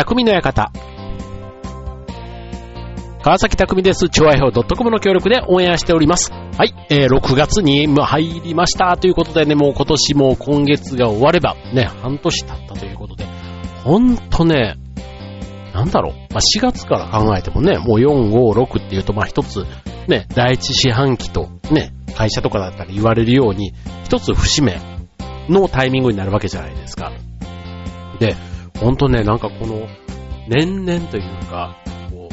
匠の館。川崎匠です。超愛表 .com の協力でオンエアしております。はい、えー、6月に入りましたということでね、もう今年も今月が終われば、ね、半年経ったということで、ほんとね、なんだろう、まあ、4月から考えてもね、もう4、5、6っていうと、まあ、一つ、ね、第一四半期と、ね、会社とかだったら言われるように、一つ節目のタイミングになるわけじゃないですか。で、ほんとね、なんかこの、年々というか、こ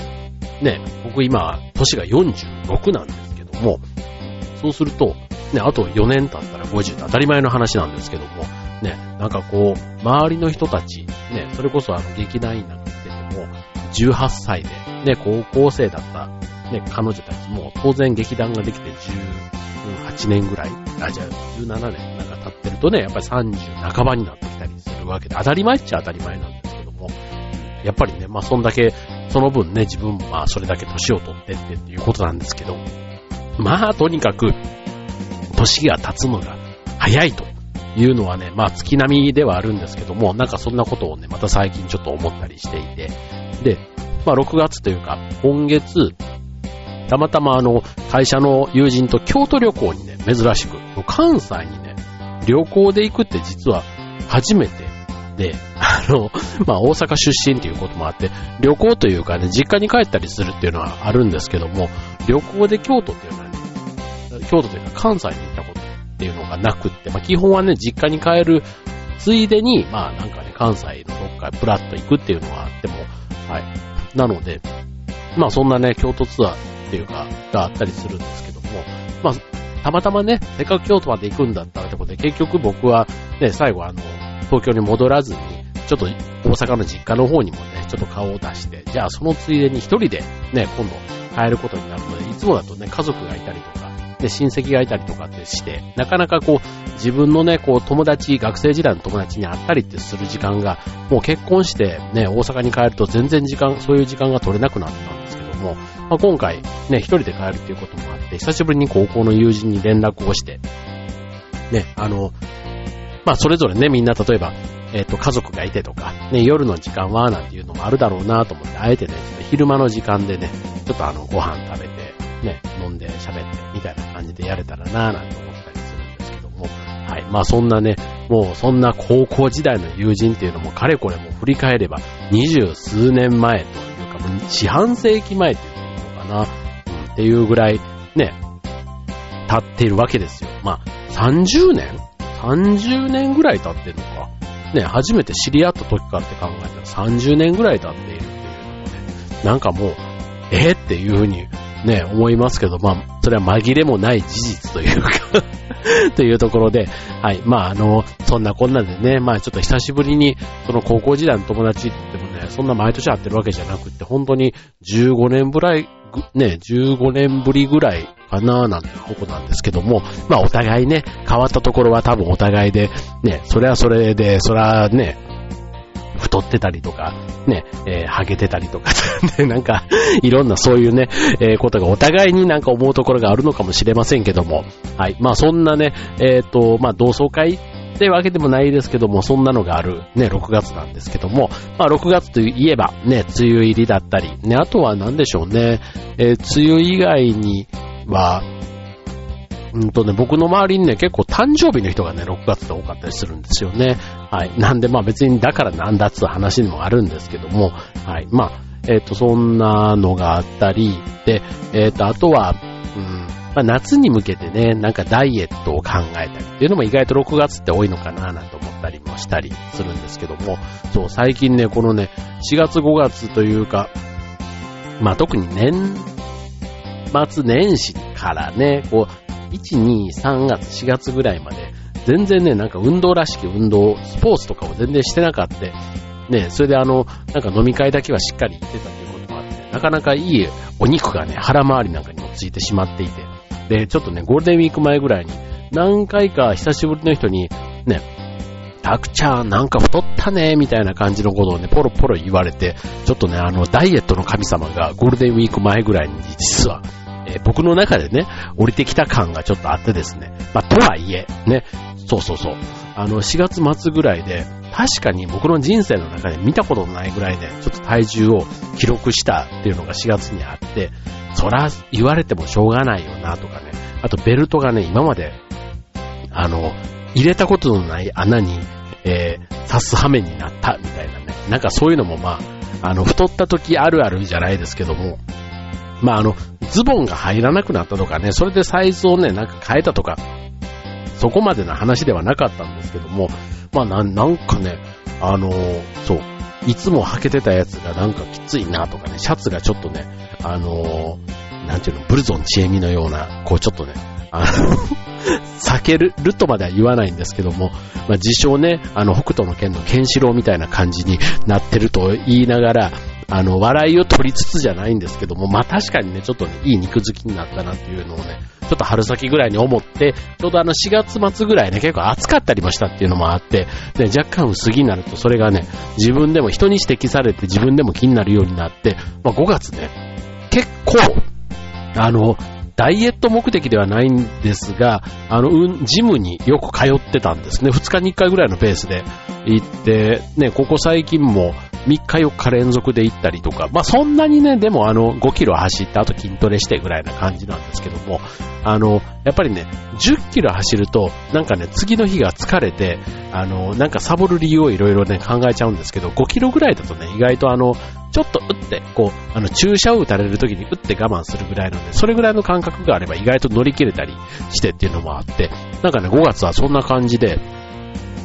う、ね、僕今、年が46なんですけども、そうすると、ね、あと4年経ったら50って当たり前の話なんですけども、ね、なんかこう、周りの人たち、ね、それこそあの劇団員なんか見てても、18歳で、ね、高校生だった、ね、彼女たちも当然劇団ができて18年ぐらい、あ、じゃあ17年なんか経ってるとね、やっぱり30半ばになってきたりする。わけで、当たり前っちゃ当たり前なんですけども、やっぱりね、まあそんだけ、その分ね、自分もまあそれだけ年を取ってってっていうことなんですけど、まあとにかく、年が経つのが早いというのはね、まあ月並みではあるんですけども、なんかそんなことをね、また最近ちょっと思ったりしていて、で、まあ6月というか、今月、たまたまあの、会社の友人と京都旅行にね、珍しく、関西にね、旅行で行くって実は初めてで、あの、まあ大阪出身っていうこともあって、旅行というかね、実家に帰ったりするっていうのはあるんですけども、旅行で京都っていうのはね、京都というか関西に行ったことっていうのがなくって、まあ基本はね、実家に帰るついでに、まあなんかね、関西のどっかへプラッと行くっていうのがあっても、はい。なので、まあそんなね、京都ツアーっていうか、があったりするんですけども、まあ、たまたまね、せっかく京都まで行くんだったらってことで、結局僕はね、最後あの、東京に戻らずに、ちょっと大阪の実家の方にもね、ちょっと顔を出して、じゃあそのついでに一人でね、今度帰ることになるので、いつもだとね、家族がいたりとか、で、親戚がいたりとかってして、なかなかこう、自分のね、こう、友達、学生時代の友達に会ったりってする時間が、もう結婚してね、大阪に帰ると全然時間、そういう時間が取れなくなったんですけども、まあ、今回ね、一人で帰るっていうこともあって、久しぶりに高校の友人に連絡をして、ね、あの、まあ、それぞれね、みんな例えば、えっ、と、家族がいてとか、ね、夜の時間は、なんていうのもあるだろうなと思って、あえてね、昼間の時間でね、ちょっとあの、ご飯食べて、ね、飲んで喋って、みたいな感じでやれたらななんて思ったりするんですけども、はい。まあそんなね、もうそんな高校時代の友人っていうのも、かれこれも振り返れば、二十数年前というか、もう四半世紀前っていうのかな、うん、っていうぐらい、ね、経っているわけですよ。まあ、30年 ?30 年ぐらい経ってるのか。ね、初めて知り合った時かって考えたら30年ぐらい経っているっていうのもね、なんかもう、えー、っていうふうにね、思いますけど、まあ、それは紛れもない事実というか というところで、はい、まあ、あの、そんなこんなでね、まあ、ちょっと久しぶりに、その高校時代の友達って言ってもね、そんな毎年会ってるわけじゃなくって、本当に15年ぐらい、ね、15年ぶりぐらいかななんてことなんですけども、まあお互いね、変わったところは多分お互いで、ね、それはそれで、それはね、太ってたりとか、ね、えー、ハゲてたりとか、ね、なんか、いろんなそういうね、えー、ことがお互いになんか思うところがあるのかもしれませんけども、はい。まあそんなね、えっ、ー、と、まあ同窓会ってわけでもないですけども、そんなのがあるね、6月なんですけども、まあ6月といえばね、梅雨入りだったり、ね、あとは何でしょうね、えー、梅雨以外には、うんとね、僕の周りにね、結構誕生日の人がね、6月で多かったりするんですよね。はい。なんで、まあ別にだからなんだっつう話にもあるんですけども、はい。まあ、えっ、ー、と、そんなのがあったり、で、えっ、ー、と、あとは、うん、まあ夏に向けてね、なんかダイエットを考えたりっていうのも意外と6月って多いのかななんて思ったりもしたりするんですけども、そう、最近ね、このね、4月5月というか、まあ特に年末年始からね、こう、1、2、3月、4月ぐらいまで、全然ね、なんか運動らしき運動、スポーツとかを全然してなかった。ね、それであの、なんか飲み会だけはしっかり行ってたということもあって、なかなかいいお肉がね、腹回りなんかにもついてしまっていて、で、ちょっとね、ゴールデンウィーク前ぐらいに、何回か久しぶりの人に、ね、たくちゃんなんか太ったね、みたいな感じのことをね、ポロポロ言われて、ちょっとね、あの、ダイエットの神様がゴールデンウィーク前ぐらいに実はえー、僕の中でね、降りてきた感がちょっとあってですね。まあ、とはいえ、ね、そうそうそう。あの、4月末ぐらいで、確かに僕の人生の中で見たことのないぐらいで、ちょっと体重を記録したっていうのが4月にあって、そら言われてもしょうがないよなとかね。あとベルトがね、今まで、あの、入れたことのない穴に、えー、刺す羽目になったみたいなね。なんかそういうのもまあ、あの、太った時あるあるじゃないですけども、まああの、ズボンが入らなくなったとかね、それでサイズをね、なんか変えたとか、そこまでの話ではなかったんですけども、まあななんかね、あの、そう、いつも履けてたやつがなんかきついなとかね、シャツがちょっとね、あの、なんていうの、ブルゾンチエミのような、こうちょっとね、あの 避けるとまでは言わないんですけども、まあ、自称ね、あの、北斗の剣のケンシロウみたいな感じになってると言いながら、あの、笑いを取りつつじゃないんですけども、まあ確かにね、ちょっとね、いい肉付きになったなっていうのをね、ちょっと春先ぐらいに思って、ちょうどあの4月末ぐらいね、結構暑かったりもしたっていうのもあって、で、若干薄着になるとそれがね、自分でも人に指摘されて自分でも気になるようになって、まあ5月ね、結構、あの、ダイエット目的ではないんですが、あの、ジムによく通ってたんですね。2日に1回ぐらいのペースで行って、ね、ここ最近も3日4日連続で行ったりとか、まあそんなにね、でもあの5キロ走ってあと筋トレしてぐらいな感じなんですけども、あの、やっぱりね、10キロ走ると、なんかね、次の日が疲れて、あの、なんかサボる理由をいろいろね、考えちゃうんですけど、5キロぐらいだとね、意外とあの、ちょっと打って、こう、あの、注射を打たれる時に打って我慢するぐらいなので、それぐらいの感覚があれば意外と乗り切れたりしてっていうのもあって、なんかね、5月はそんな感じで、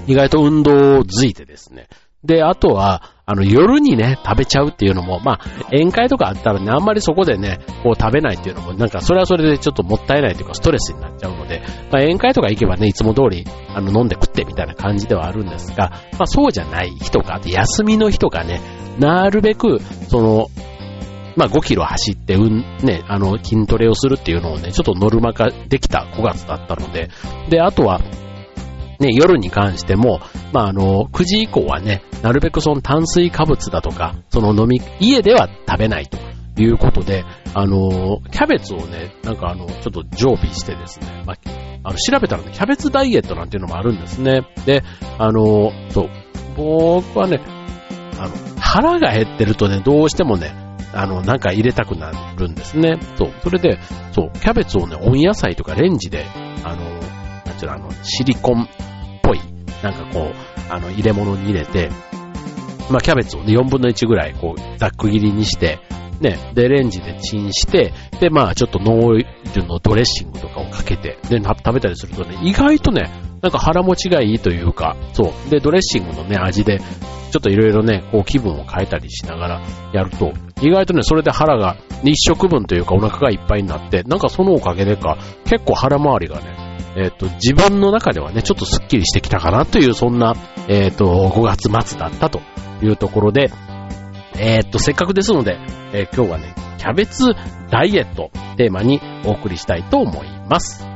意外と運動をづいてですね。で、あとは、あの、夜にね、食べちゃうっていうのも、まあ、宴会とかあったらね、あんまりそこでね、こう食べないっていうのも、なんか、それはそれでちょっともったいないというか、ストレスになっちゃうので、まあ、宴会とか行けばね、いつも通り、あの、飲んで食ってみたいな感じではあるんですが、まあ、そうじゃない日とか、休みの日とかね、なるべく、その、まあ、5キロ走って、うん、ね、あの、筋トレをするっていうのをね、ちょっとノルマ化できた5月だったので、で、あとは、ね、夜に関しても、まあ、あの、9時以降はね、なるべくその炭水化物だとか、その飲み、家では食べないということで、あの、キャベツをね、なんかあの、ちょっと常備してですね、まあ、あの、調べたらね、キャベツダイエットなんていうのもあるんですね。で、あの、そう、僕はね、あの、腹が減ってるとね、どうしてもね、あの、なんか入れたくなるんですね。そう。それで、そう、キャベツをね、温野菜とかレンジで、あの、なんちゅうの、あの、シリコンっぽい、なんかこう、あの、入れ物に入れて、まあ、キャベツをね、4分の1ぐらい、こう、ざっく切りにして、ね、で、レンジでチンして、で、まあ、ちょっとノンオイルのドレッシングとかをかけて、で、食べたりするとね、意外とね、なんか腹持ちがいいというか、そう。で、ドレッシングのね、味で、ちょっといろいろね、こう気分を変えたりしながらやると、意外とね、それで腹が、一食分というかお腹がいっぱいになって、なんかそのおかげでか、結構腹回りがね、えっ、ー、と、自分の中ではね、ちょっとスッキリしてきたかなという、そんな、えっ、ー、と、5月末だったというところで、えっ、と、せっかくですので、え今日はね、キャベツダイエットテーマにお送りしたいと思います。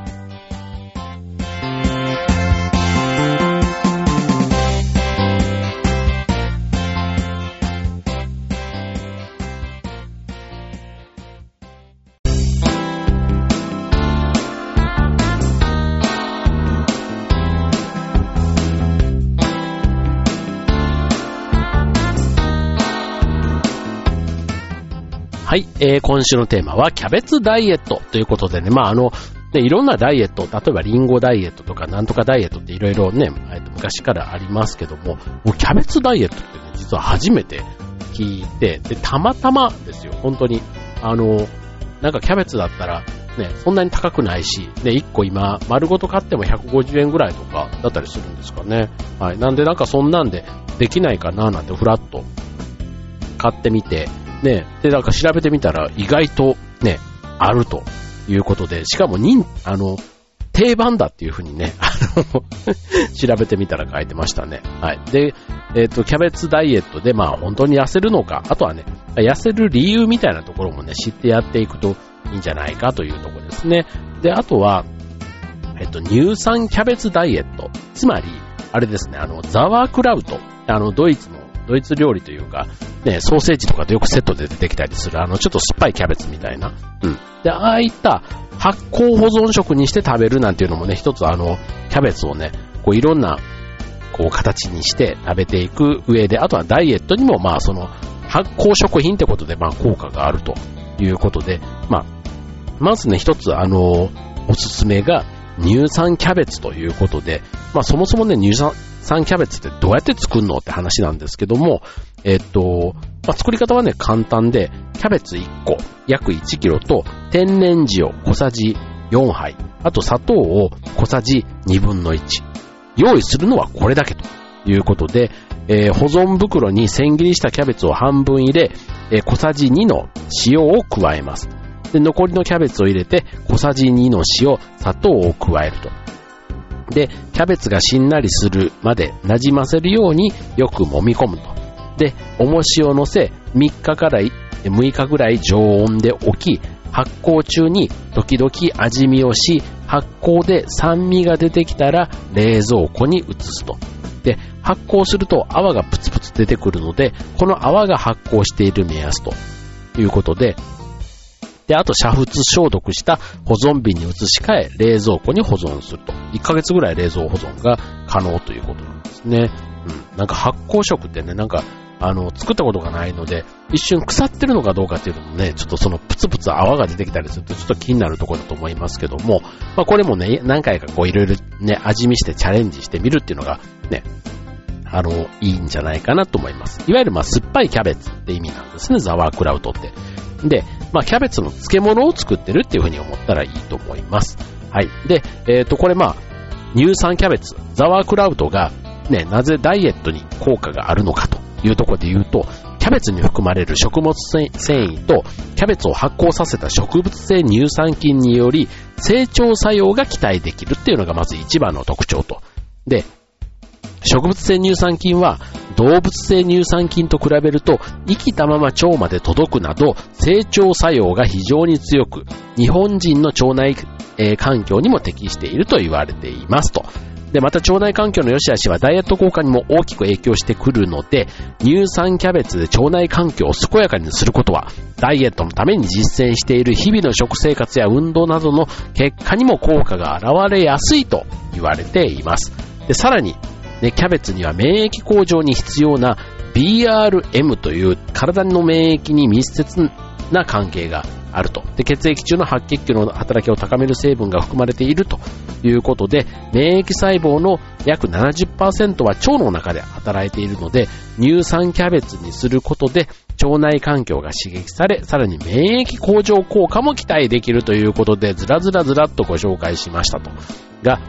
はい、えー、今週のテーマはキャベツダイエットということでね、まああの、ね、いろんなダイエット、例えばリンゴダイエットとかなんとかダイエットっていろいろね、えっと、昔からありますけども、もうキャベツダイエットってね、実は初めて聞いて、で、たまたまですよ、本当に。あの、なんかキャベツだったら、ね、そんなに高くないし、ね、1個今、丸ごと買っても150円ぐらいとかだったりするんですかね。はい。なんでなんかそんなんでできないかななんてふらっと買ってみて、ね、で、なんか調べてみたら意外とね、あるということで、しかも人、あの、定番だっていうふうにね、あの調べてみたら書いてましたね。はい。で、えっ、ー、と、キャベツダイエットで、まあ本当に痩せるのか、あとはね、痩せる理由みたいなところもね、知ってやっていくといいんじゃないかというところですね。で、あとは、えっと、乳酸キャベツダイエット。つまり、あれですね、あの、ザワークラウト。あの、ドイツのドイツ料理というか、ね、ソーセージとかでよくセットで出てきたりする、あの、ちょっと酸っぱいキャベツみたいな。うん。で、ああいった発酵保存食にして食べるなんていうのもね、一つあの、キャベツをね、こういろんな、こう形にして食べていく上で、あとはダイエットにもまあその発酵食品ってことでまあ効果があるということで、まあ、まずね一つあの、おすすめが乳酸キャベツということで、まあそもそもね乳酸キャベツってどうやって作るのって話なんですけども、えっと、まあ、作り方はね簡単で、キャベツ1個、約1キロと天然塩小さじ4杯、あと砂糖を小さじ2分の1。用意するのはこれだけということで、えー、保存袋に千切りしたキャベツを半分入れ、えー、小さじ2の塩を加えます。で、残りのキャベツを入れて、小さじ2の塩、砂糖を加えると。で、キャベツがしんなりするまで馴染ませるようによく揉み込むと。で、重しを乗せ、3日から6日ぐらい常温で置き、発酵中に時々味見をし、発酵で酸味が出てきたら冷蔵庫に移すと。で、発酵すると泡がプツプツ出てくるので、この泡が発酵している目安ということで、で、あと煮沸消毒した保存瓶に移し替え、冷蔵庫に保存すると。1ヶ月ぐらい冷蔵保存が可能ということなんですね。うん。なんか発酵食ってね、なんかあの、作ったことがないので、一瞬腐ってるのかどうかっていうのもね、ちょっとそのプツプツ泡が出てきたりするとちょっと気になるところだと思いますけども、まあこれもね、何回かこういろいろね、味見してチャレンジしてみるっていうのがね、あの、いいんじゃないかなと思います。いわゆるまあ酸っぱいキャベツって意味なんですね、ザワークラウトって。で、まあキャベツの漬物を作ってるっていうふうに思ったらいいと思います。はい。で、えっ、ー、と、これまあ、乳酸キャベツ、ザワークラウトがね、なぜダイエットに効果があるのかというところで言うと、キャベツに含まれる食物繊維とキャベツを発酵させた植物性乳酸菌により成長作用が期待できるっていうのがまず一番の特徴と。で、植物性乳酸菌は動物性乳酸菌と比べると生きたまま腸まで届くなど成長作用が非常に強く日本人の腸内、えー、環境にも適していると言われていますと。で、また腸内環境の良し悪しはダイエット効果にも大きく影響してくるので、乳酸キャベツで腸内環境を健やかにすることは、ダイエットのために実践している日々の食生活や運動などの結果にも効果が現れやすいと言われています。で、さらに、ね、キャベツには免疫向上に必要な BRM という体の免疫に密接な関係があると。で、血液中の白血球の働きを高める成分が含まれているということで、免疫細胞の約70%は腸の中で働いているので、乳酸キャベツにすることで腸内環境が刺激され、さらに免疫向上効果も期待できるということで、ずらずらずらっとご紹介しましたと。が、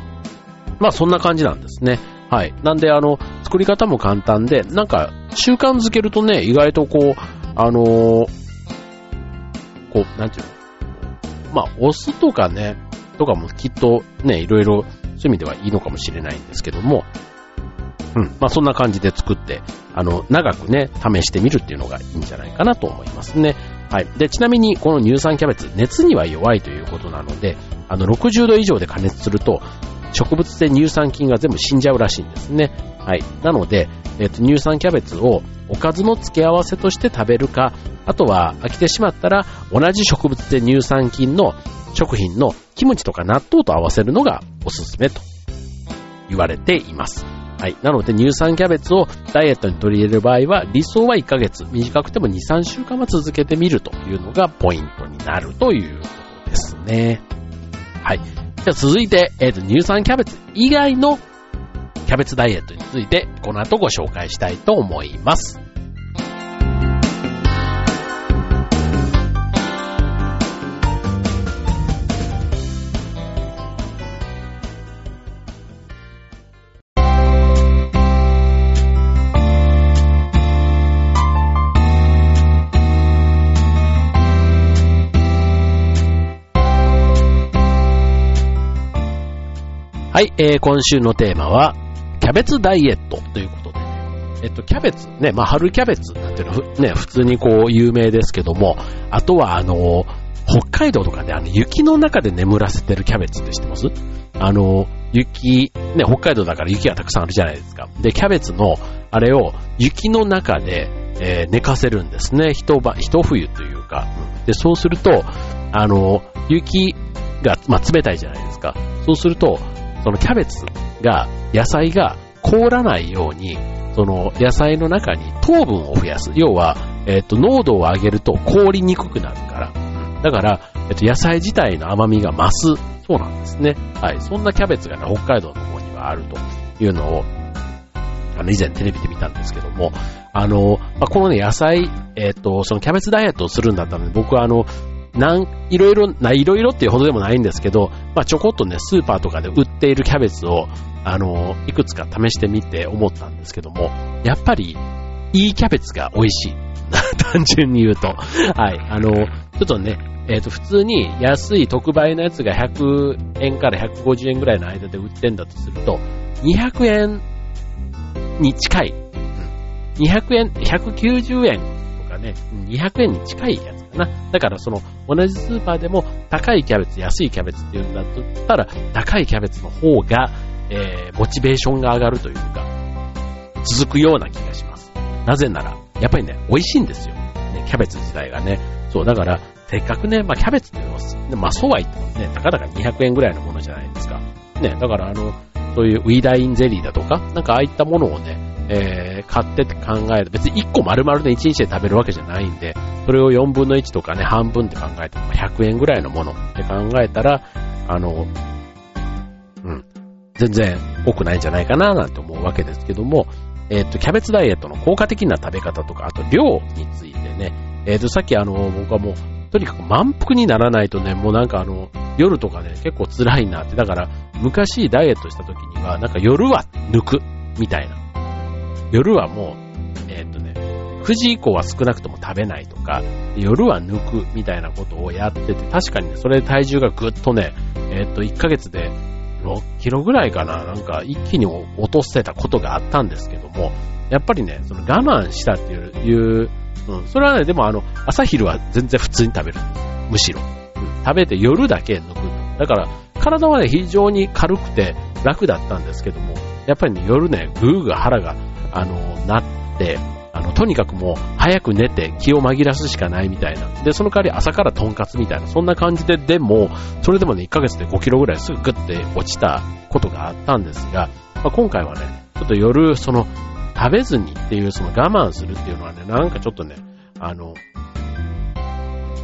まあそんな感じなんですね。はい。なんであの、作り方も簡単で、なんか習慣づけるとね、意外とこう、あのーこう、なんていうの？まあ、お酢とかね、とかもきっとね、いろいろそういう意味ではいいのかもしれないんですけども、うん、まあそんな感じで作って、あの、長くね、試してみるっていうのがいいんじゃないかなと思いますね。はい。で、ちなみにこの乳酸キャベツ、熱には弱いということなので、あの、60度以上で加熱すると、植物性乳酸菌が全部死んじゃうらしいんですね。はい。なので、えっ、と、乳酸キャベツをおかずの付け合わせとして食べるか、あとは飽きてしまったら同じ植物性乳酸菌の食品のキムチとか納豆と合わせるのがおすすめと言われています。はい。なので乳酸キャベツをダイエットに取り入れる場合は理想は1ヶ月、短くても2、3週間は続けてみるというのがポイントになるということですね。はい。じゃ続いて、えっ、ー、と、乳酸キャベツ以外のキャベツダイエットについてこの後ご紹介したいと思います。はい、えー、今週のテーマは、キャベツダイエットということで、えっと、キャベツ、ね、まあ、春キャベツなんていうのはね、普通にこう有名ですけども、あとはあの、北海道とかであの雪の中で眠らせてるキャベツって知ってます？あの、雪、ね、北海道だから雪がたくさんあるじゃないですか。で、キャベツの、あれを雪の中で、えー、寝かせるんですね。一晩、一冬というか。で、そうすると、あの、雪が、まあ、冷たいじゃないですか。そうすると、そのキャベツが、野菜が凍らないように、その野菜の中に糖分を増やす。要は、えっ、と、濃度を上げると凍りにくくなるから。だから、えっ、と、野菜自体の甘みが増す。そうなんですね。はい。そんなキャベツがね、北海道の方にはあるというのを、あの、以前テレビで見たんですけども、あの、まあ、このね、野菜、えっ、と、そのキャベツダイエットをするんだったらね、僕はあの、なん、いろいろな、いろいろっていうほどでもないんですけど、まあ、ちょこっとね、スーパーとかで売っているキャベツを、あの、いくつか試してみて思ったんですけども、やっぱり、いいキャベツが美味しい。単純に言うと。はい。あの、ちょっとね、えっ、ー、と、普通に安い特売のやつが100円から150円ぐらいの間で売ってんだとすると、200円に近い。200円、190円とかね、200円に近いやつな。だからその、同じスーパーでも高いキャベツ、安いキャベツっていうんだったら、高いキャベツの方が、えー、モチベーションが上がるというか、続くような気がします。なぜなら、やっぱりね、美味しいんですよ。ね、キャベツ自体がね。そう、だから、せっかくね、まあ、キャベツっていうのは、まあ、そうは言ってもね、たかだか200円ぐらいのものじゃないですか。ね、だからあの、そういうウィーダインゼリーだとか、なんかああいったものをね、えー、買ってって考える。別に1個丸々で1日で食べるわけじゃないんで、それを4分の1とかね、半分って考えても100円ぐらいのものって考えたら、あの、うん、全然多くないんじゃないかななんて思うわけですけども、えっ、ー、と、キャベツダイエットの効果的な食べ方とか、あと量についてね、えっ、ー、と、さっきあの、僕はもう、とにかく満腹にならないとね、もうなんかあの、夜とかね、結構辛いなって。だから、昔ダイエットした時には、なんか夜は抜く、みたいな。夜はもう、えー、っとね、9時以降は少なくとも食べないとか、夜は抜くみたいなことをやってて、確かにね、それで体重がぐっとね、えー、っと、1ヶ月で6キロぐらいかな、なんか一気に落とせたことがあったんですけども、やっぱりね、その我慢したっていう、いううん、それはね、でもあの、朝昼は全然普通に食べる。むしろ。食べて夜だけ抜く。だから、体はね、非常に軽くて楽だったんですけども、やっぱりね、夜ね、ぐーぐー腹があの、なって、あの、とにかくもう、早く寝て気を紛らすしかないみたいな。で、その代わり朝からトンカツみたいな、そんな感じで、でも、それでもね、1ヶ月で5キロぐらいすぐグッて落ちたことがあったんですが、まあ、今回はね、ちょっと夜、その、食べずにっていう、その我慢するっていうのはね、なんかちょっとね、あの、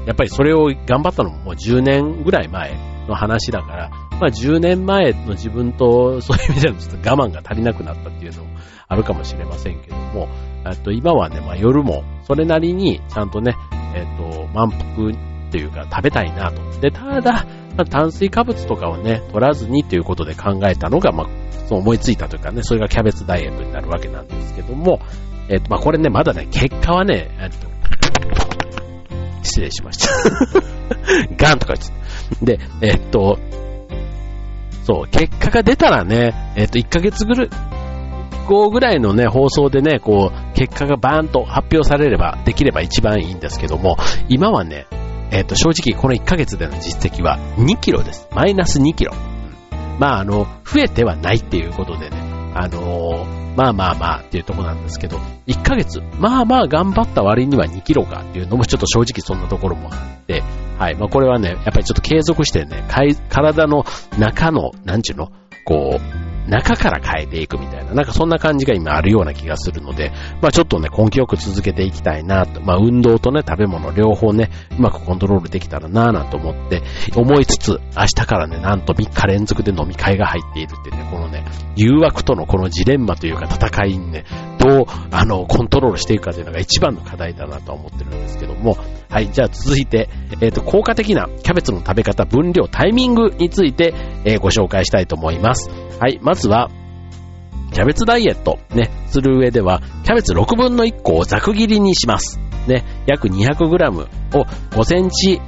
やっぱりそれを頑張ったのももう10年ぐらい前の話だから、まあ10年前の自分とそういう意味ではちょっと我慢が足りなくなったっていうのをあるかもしれませんけども、えっと今はね、まあ夜もそれなりにちゃんとね、えっ、と、満腹っていうか食べたいなと。で、ただ、まあ、炭水化物とかをね、取らずにということで考えたのが、まあ、そう思いついたというかね、それがキャベツダイエットになるわけなんですけども、えっ、と、まあ、これね、まだね、結果はね、えっ、と、失礼しました。ガンとか言って。で、えっと、そう、結果が出たらね、えっと、1ヶ月ぐらい、後ぐらいのね、放送でね、こう、結果がバーンと発表されれば、できれば一番いいんですけども、今はね、えっ、と、正直この1ヶ月での実績は2キロです。マイナス2キロ。まあ、あの、増えてはないっていうことでね、あのー、まあまあまあっていうとこなんですけど、1ヶ月、まあまあ頑張った割には2キロかっていうのもちょっと正直そんなところもあって、はい、まあこれはね、やっぱりちょっと継続してね、体の中の、なんちゅうの、こう、中から変えていくみたいな、なんかそんな感じが今あるような気がするので、まあちょっとね、根気よく続けていきたいなと、まあ運動とね、食べ物両方ね、うまくコントロールできたらなぁなんて思って、思いつつ、明日からね、なんと3日連続で飲み会が入っているってね、このね、誘惑とのこのジレンマというか戦いにね、どう、あの、コントロールしていくかというのが一番の課題だなと思ってるんですけども、はい、じゃあ続いて、えっ、ー、と、効果的なキャベツの食べ方、分量、タイミングについて、えー、ご紹介したいと思います。はい、まずは、キャベツダイエット、ね、する上では、キャベツ6分の1個をざく切りにします。ね、約 200g を5センチ、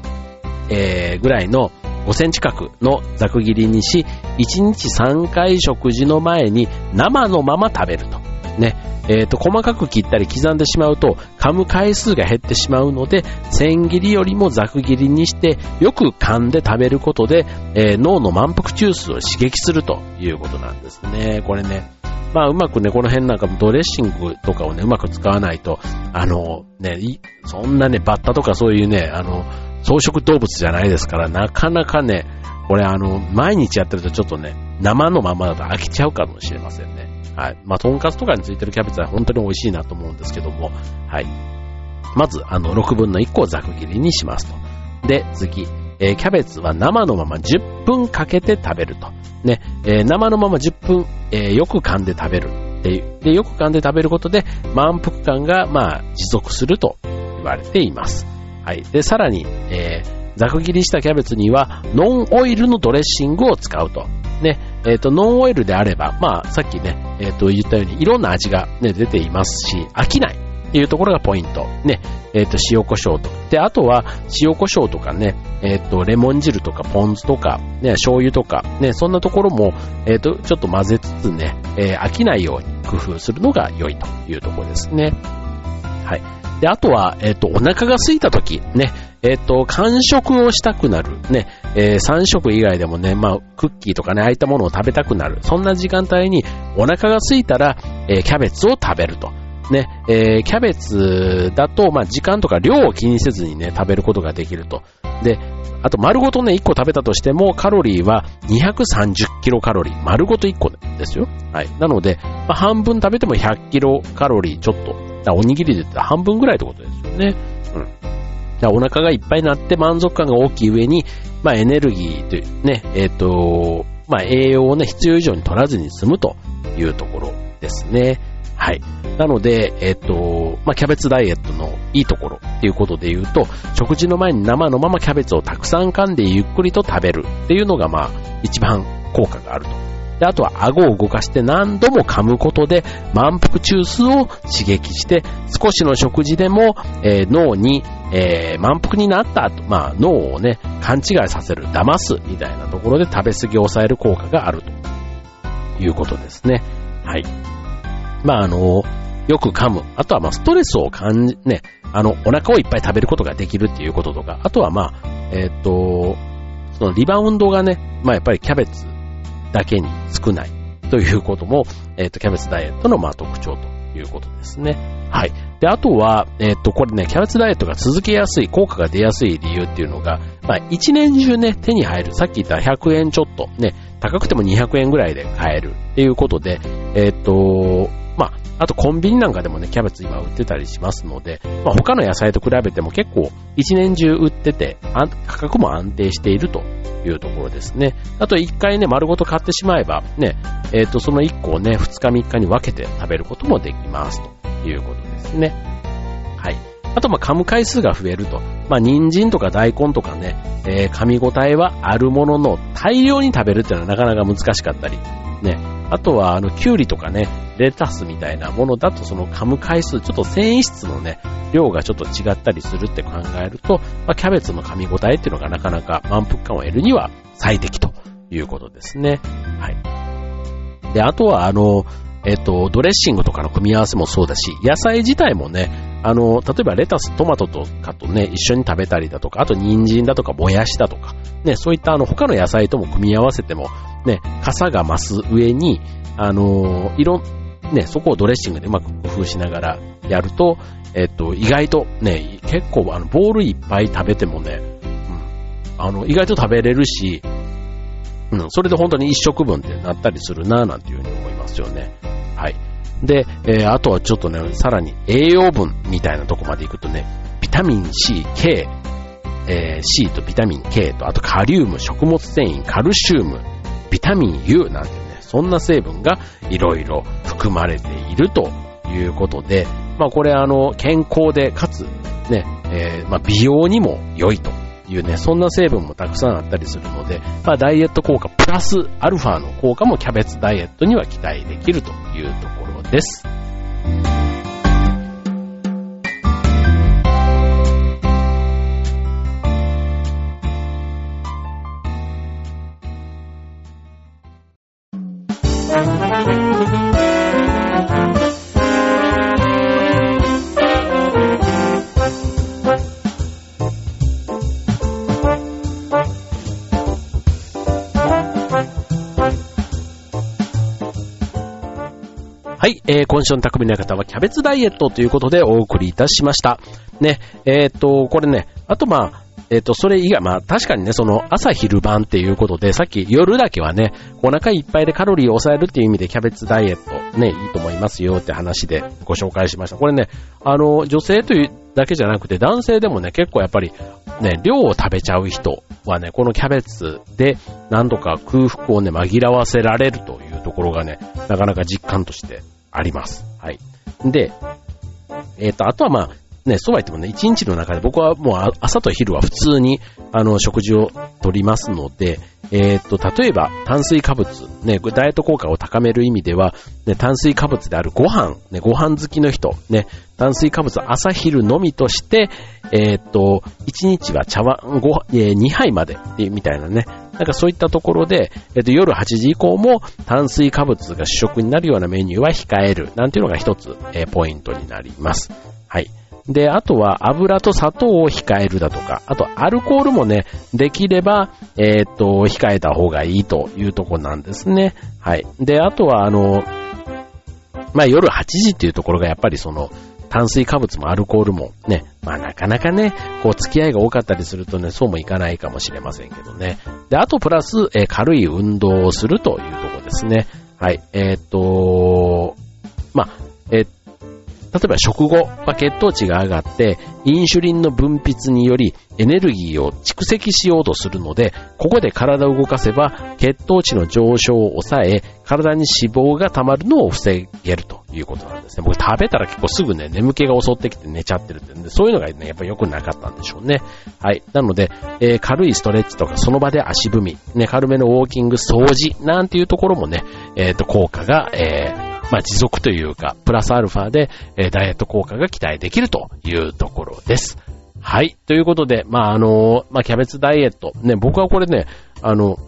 えー、ぐらいの5センチ角のざく切りにし、1日3回食事の前に生のまま食べると。ね、えっ、ー、と、細かく切ったり刻んでしまうと、噛む回数が減ってしまうので、千切りよりもざく切りにして、よく噛んで食べることで、えー、脳の満腹中枢を刺激するということなんですね。これね、まあ、うまくね、この辺なんかもドレッシングとかをね、うまく使わないと、あの、ね、そんなね、バッタとかそういうね、あの、草食動物じゃないですから、なかなかね、これあの、毎日やってるとちょっとね、生のままだと飽きちゃうかもしれませんね。はい。まあ、とんかつとかについてるキャベツは本当に美味しいなと思うんですけども、はい。まず、あの、6分の1個をざく切りにしますと。で、次、えー、キャベツは生のまま10分かけて食べると。ね、えー、生のまま10分、えー、よく噛んで食べるっていう。で、よく噛んで食べることで満腹感が、まあ、持続すると言われています。はい。で、さらに、えー、ざく切りしたキャベツには、ノンオイルのドレッシングを使うと。ね、えっ、ー、と、ノンオイルであれば、まあ、さっきね、えっ、ー、と、言ったように、いろんな味がね、出ていますし、飽きない。っていうところがポイント。ね、えっ、ー、と、塩胡椒と。で、あとは、塩胡椒とかね、えっ、と、レモン汁とかポン酢とか、ね、醤油とか、ね、そんなところも、えっ、と、ちょっと混ぜつつね、え飽きないように工夫するのが良いというところですね。はい。で、あとは、えっ、と、お腹が空いた時、ね、えっ、と、完食をしたくなる。ね、えー、3食以外でもね、まあ、クッキーとかね、ああいったものを食べたくなる。そんな時間帯にお腹が空いたら、えー、キャベツを食べると。ね、えー、キャベツだと、まあ、時間とか量を気にせずにね、食べることができると。で、あと丸ごとね、1個食べたとしても、カロリーは230キロカロリー。丸ごと1個ですよ。はい。なので、まあ、半分食べても100キロカロリーちょっと。おにぎりで言ったら半分ぐらいってことですよね。うん。お腹がいっぱいになって満足感が大きい上に、まあ、エネルギーというね、えっ、ー、と、まあ、栄養をね、必要以上に取らずに済むというところですね。はい。なので、えっと、まあ、キャベツダイエットのいいところっていうことで言うと、食事の前に生のままキャベツをたくさん噛んでゆっくりと食べるっていうのが、まあ、一番効果があると。で、あとは顎を動かして何度も噛むことで満腹中枢を刺激して少しの食事でも、えー、脳に、えー、満腹になったと、まあ脳をね、勘違いさせる、騙すみたいなところで食べ過ぎを抑える効果があるということですね。はい。まああの、よく噛む。あとはまあストレスを感じ、ね、あの、お腹をいっぱい食べることができるっていうこととか、あとはまあ、えっ、と、そのリバウンドがね、まあやっぱりキャベツだけに少ないということも、えっ、ー、と、キャベツダイエットのまあ特徴ということですね。はい。で、あとは、えっ、ー、と、これね、キャベツダイエットが続けやすい、効果が出やすい理由っていうのが、まあ、一年中ね、手に入る。さっき言った100円ちょっと、ね、高くても200円ぐらいで買えるっていうことで、えっ、と、あ、とコンビニなんかでもね、キャベツ今売ってたりしますので、まあ、他の野菜と比べても結構一年中売ってて、価格も安定しているというところですね。あと一回ね、丸ごと買ってしまえば、ね、えっ、ー、と、その一個をね、二日三日に分けて食べることもできますということですね。はい。あと、ま、噛む回数が増えると。まあ、人参とか大根とかね、えー、噛み応えはあるものの、大量に食べるっていうのはなかなか難しかったり、ね。あとは、あの、キュウリとかね、レタスみたいなものだと、その噛む回数、ちょっと繊維質のね、量がちょっと違ったりするって考えると、まあ、キャベツの噛み応えっていうのがなかなか満腹感を得るには最適ということですね。はい。で、あとは、あの、えっと、ドレッシングとかの組み合わせもそうだし、野菜自体もね、あの、例えばレタス、トマトとかとね、一緒に食べたりだとか、あと人参だとか、もやしだとか、ね、そういったあの、他の野菜とも組み合わせても、ね、傘が増す上に、あの、色、ね、そこをドレッシングでうまく工夫しながらやると、えっと、意外とね、結構あの、ボールいっぱい食べてもね、うん、あの、意外と食べれるし、うん、それで本当に一食分ってなったりするなぁなんていうふうに思いますよね。はい。で、えー、あとはちょっとね、さらに栄養分みたいなとこまで行くとね、ビタミン C、K、えー、C とビタミン K と、あとカリウム、食物繊維、カルシウム、ビタミン U なんてね、そんな成分がいろいろ含まれているということで、まあこれあの、健康でかつ、ね、えー、まあ美容にも良いというね、そんな成分もたくさんあったりするので、まあダイエット効果プラスアルファの効果もキャベツダイエットには期待できるというところです。今週の匠の方はキャベツダイエットということでお送りいたしました。ね、えー、っと、これね、あとまあ、えっ、と、それ以外、まあ確かにね、その朝昼晩っていうことで、さっき夜だけはね、お腹いっぱいでカロリーを抑えるっていう意味でキャベツダイエットね、いいと思いますよって話でご紹介しました。これね、あの、女性というだけじゃなくて男性でもね、結構やっぱりね、量を食べちゃう人はね、このキャベツで何度か空腹をね、紛らわせられるというところがね、なかなか実感としてあります。はい。で、えっ、ー、と、あとはまあ、ね、そうは言ってもね、一日の中で僕はもう朝と昼は普通に、あの、食事をとりますので、えっ、ー、と、例えば炭水化物、ね、ダイエット効果を高める意味では、ね、炭水化物であるご飯、ね、ご飯好きの人、ね、炭水化物朝昼のみとして、えっ、ー、と、1日は茶碗5、えー、2杯まで、みたいなね、なんかそういったところで、えっ、と、夜8時以降も炭水化物が主食になるようなメニューは控える、なんていうのが一つ、えー、ポイントになります。はい。で、あとは油と砂糖を控えるだとか、あとアルコールもね、できれば、えー、っと、控えた方がいいというとこなんですね。はい。で、あとはあの、まあ、夜8時っていうところがやっぱりその、炭水化物もアルコールもね、まあなかなかね、こう付き合いが多かったりするとね、そうもいかないかもしれませんけどね。で、あとプラス、えー、軽い運動をするというとこですね。はい。えー、っと、まあ、えー、例えば食後、まあ、血糖値が上がって、インシュリンの分泌によりエネルギーを蓄積しようとするので、ここで体を動かせば血糖値の上昇を抑え、体に脂肪が溜まるのを防げるということなんですね。僕食べたら結構すぐね、眠気が襲ってきて寝ちゃってるってんで、そういうのがね、やっぱ良くなかったんでしょうね。はい。なので、えー、軽いストレッチとかその場で足踏み、ね、軽めのウォーキング、掃除なんていうところもね、えっ、ー、と、効果が、えーまあ、持続というか、プラスアルファで、えダイエット効果が期待できるというところです。はい。ということで、まあ、あの、まあ、キャベツダイエット。ね、僕はこれね、あの、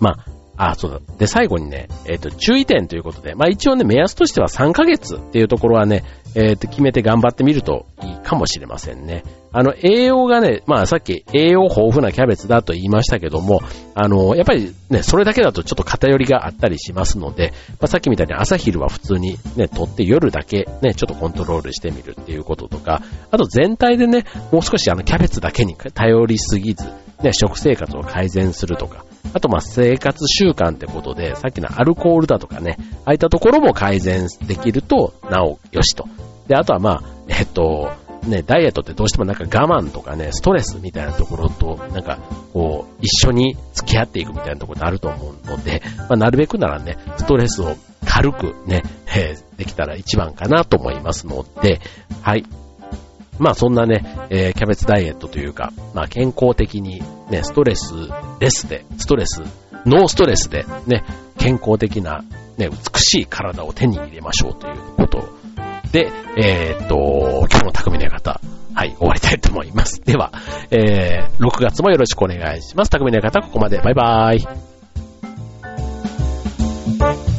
まあ、あ、そうだ。で、最後にね、えっ、ー、と、注意点ということで、まあ一応ね、目安としては3ヶ月っていうところはね、えっ、ー、と、決めて頑張ってみるといいかもしれませんね。あの、栄養がね、まあさっき栄養豊富なキャベツだと言いましたけども、あの、やっぱりね、それだけだとちょっと偏りがあったりしますので、まあさっきみたいに朝昼は普通にね、取って夜だけね、ちょっとコントロールしてみるっていうこととか、あと全体でね、もう少しあの、キャベツだけに頼りすぎず、ね、食生活を改善するとか、あとま生活習慣ってことで、さっきのアルコールだとかね、ああいったところも改善できると、なおよしと。で、あとはまあ、えっと、ね、ダイエットってどうしてもなんか我慢とかね、ストレスみたいなところと、なんか、こう、一緒に付き合っていくみたいなところってあると思うので、まあ、なるべくならね、ストレスを軽くね、えー、できたら一番かなと思いますので、はい。まあそんなね、えー、キャベツダイエットというか、まあ健康的にね、ストレスレスで、ストレス、ノーストレスでね、健康的なね、美しい体を手に入れましょうということで、えー、っと、今日の匠の方、はい、終わりたいと思います。では、えー、6月もよろしくお願いします。匠の方、ここまで。バイバーイ。